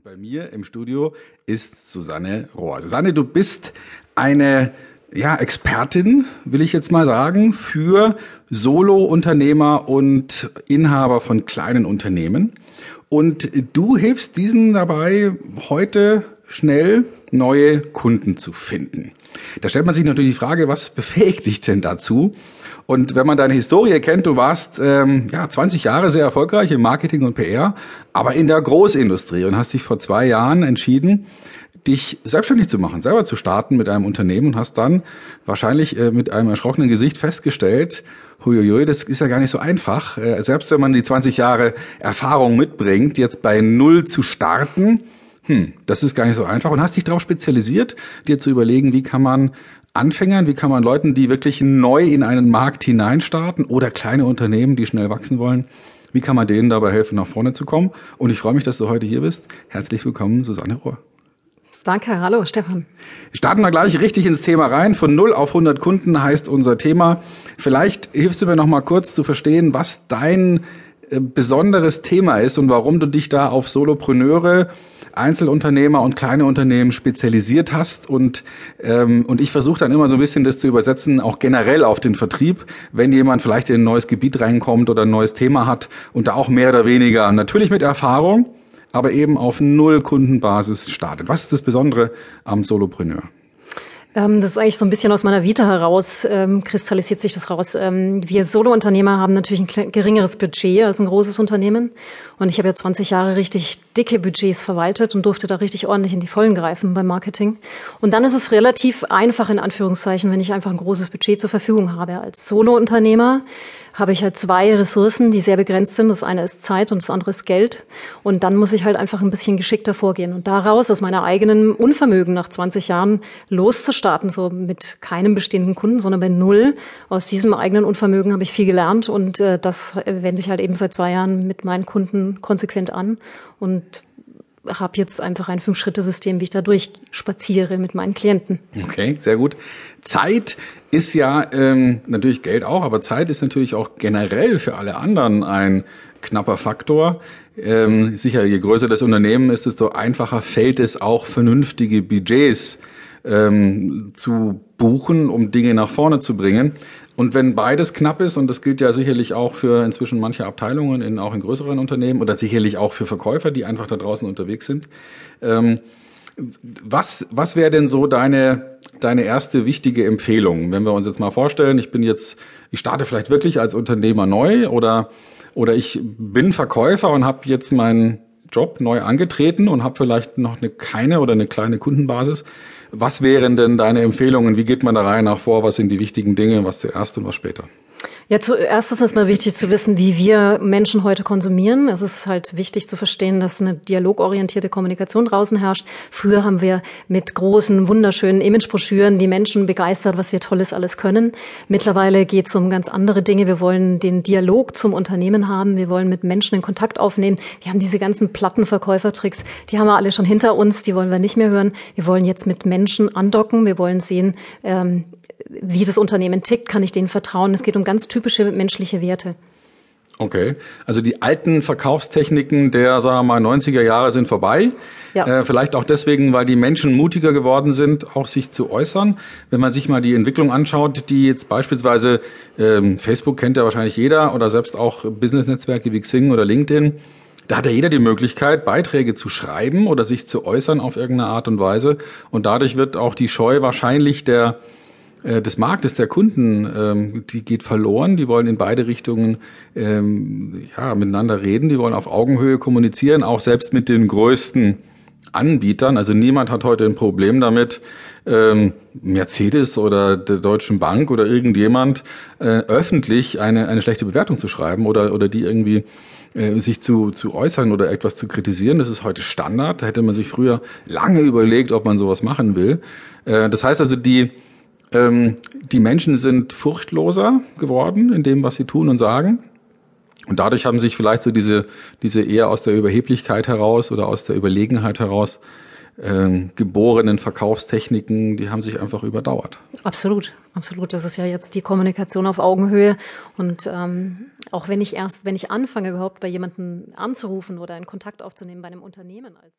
Und bei mir im Studio ist Susanne Rohr. Susanne, du bist eine ja, Expertin, will ich jetzt mal sagen, für Solo-Unternehmer und Inhaber von kleinen Unternehmen. Und du hilfst diesen dabei, heute schnell neue Kunden zu finden. Da stellt man sich natürlich die Frage, was befähigt dich denn dazu? Und wenn man deine Historie kennt, du warst ähm, ja 20 Jahre sehr erfolgreich im Marketing und PR, aber in der Großindustrie und hast dich vor zwei Jahren entschieden, dich selbstständig zu machen, selber zu starten mit einem Unternehmen und hast dann wahrscheinlich äh, mit einem erschrockenen Gesicht festgestellt, huiuiui, das ist ja gar nicht so einfach. Äh, selbst wenn man die 20 Jahre Erfahrung mitbringt, jetzt bei Null zu starten, hm, das ist gar nicht so einfach und hast dich darauf spezialisiert, dir zu überlegen, wie kann man Anfängern, wie kann man Leuten, die wirklich neu in einen Markt hineinstarten oder kleine Unternehmen, die schnell wachsen wollen, wie kann man denen dabei helfen, nach vorne zu kommen? Und ich freue mich, dass du heute hier bist. Herzlich willkommen, Susanne Rohr. Danke, hallo Stefan. Starten wir gleich richtig ins Thema rein. Von 0 auf 100 Kunden heißt unser Thema. Vielleicht hilfst du mir noch mal kurz zu verstehen, was dein besonderes Thema ist und warum du dich da auf Solopreneure, Einzelunternehmer und kleine Unternehmen spezialisiert hast. Und, ähm, und ich versuche dann immer so ein bisschen das zu übersetzen, auch generell auf den Vertrieb, wenn jemand vielleicht in ein neues Gebiet reinkommt oder ein neues Thema hat und da auch mehr oder weniger, natürlich mit Erfahrung, aber eben auf Null Kundenbasis startet. Was ist das Besondere am Solopreneur? Ähm, das ist eigentlich so ein bisschen aus meiner Vita heraus, ähm, kristallisiert sich das raus. Ähm, wir Solo-Unternehmer haben natürlich ein geringeres Budget als ein großes Unternehmen. Und ich habe ja 20 Jahre richtig dicke Budgets verwaltet und durfte da richtig ordentlich in die Vollen greifen beim Marketing. Und dann ist es relativ einfach, in Anführungszeichen, wenn ich einfach ein großes Budget zur Verfügung habe. Als Solo-Unternehmer habe ich halt zwei Ressourcen, die sehr begrenzt sind. Das eine ist Zeit und das andere ist Geld. Und dann muss ich halt einfach ein bisschen geschickter vorgehen. Und daraus, aus meiner eigenen Unvermögen nach 20 Jahren loszustarten, so mit keinem bestehenden Kunden, sondern bei null, aus diesem eigenen Unvermögen habe ich viel gelernt. Und äh, das wende ich halt eben seit zwei Jahren mit meinen Kunden konsequent an. Und habe jetzt einfach ein Fünf-Schritte-System, wie ich da durchspaziere mit meinen Klienten. Okay, sehr gut. Zeit ist ja ähm, natürlich Geld auch, aber Zeit ist natürlich auch generell für alle anderen ein knapper Faktor. Ähm, sicher, je größer das Unternehmen ist, desto einfacher fällt es auch, vernünftige Budgets ähm, zu buchen, um Dinge nach vorne zu bringen. Und wenn beides knapp ist, und das gilt ja sicherlich auch für inzwischen manche Abteilungen, in, auch in größeren Unternehmen oder sicherlich auch für Verkäufer, die einfach da draußen unterwegs sind, ähm, was, was wäre denn so deine, deine erste wichtige Empfehlung, wenn wir uns jetzt mal vorstellen, ich bin jetzt, ich starte vielleicht wirklich als Unternehmer neu oder, oder ich bin Verkäufer und habe jetzt meinen Job neu angetreten und habe vielleicht noch eine keine oder eine kleine Kundenbasis. Was wären denn deine Empfehlungen? Wie geht man da rein nach vor? Was sind die wichtigen Dinge? Was zuerst und was später? Ja, zuerst ist es mal wichtig zu wissen, wie wir Menschen heute konsumieren. Es ist halt wichtig zu verstehen, dass eine dialogorientierte Kommunikation draußen herrscht. Früher haben wir mit großen, wunderschönen Imagebroschüren die Menschen begeistert, was wir Tolles alles können. Mittlerweile geht es um ganz andere Dinge. Wir wollen den Dialog zum Unternehmen haben. Wir wollen mit Menschen in Kontakt aufnehmen. Wir haben diese ganzen Plattenverkäufertricks, die haben wir alle schon hinter uns. Die wollen wir nicht mehr hören. Wir wollen jetzt mit Menschen andocken. Wir wollen sehen, ähm, wie das Unternehmen tickt. Kann ich denen vertrauen? Es geht um ganz typische menschliche Werte. Okay, also die alten Verkaufstechniken der, sagen wir mal, 90er Jahre sind vorbei. Ja. Äh, vielleicht auch deswegen, weil die Menschen mutiger geworden sind, auch sich zu äußern. Wenn man sich mal die Entwicklung anschaut, die jetzt beispielsweise ähm, Facebook kennt ja wahrscheinlich jeder oder selbst auch Business-Netzwerke wie Xing oder LinkedIn, da hat ja jeder die Möglichkeit, Beiträge zu schreiben oder sich zu äußern auf irgendeine Art und Weise. Und dadurch wird auch die Scheu wahrscheinlich der äh, des Marktes der Kunden, ähm, die geht verloren. Die wollen in beide Richtungen ähm, ja, miteinander reden. Die wollen auf Augenhöhe kommunizieren, auch selbst mit den größten Anbietern. Also niemand hat heute ein Problem damit, ähm, Mercedes oder der Deutschen Bank oder irgendjemand äh, öffentlich eine, eine schlechte Bewertung zu schreiben oder, oder die irgendwie äh, sich zu, zu äußern oder etwas zu kritisieren. Das ist heute Standard. Da hätte man sich früher lange überlegt, ob man sowas machen will. Äh, das heißt also, die, ähm, die Menschen sind furchtloser geworden in dem, was sie tun und sagen. Und dadurch haben sich vielleicht so diese, diese eher aus der Überheblichkeit heraus oder aus der Überlegenheit heraus ähm, geborenen Verkaufstechniken, die haben sich einfach überdauert. Absolut, absolut. Das ist ja jetzt die Kommunikation auf Augenhöhe. Und ähm, auch wenn ich erst, wenn ich anfange, überhaupt bei jemandem anzurufen oder einen Kontakt aufzunehmen bei einem Unternehmen als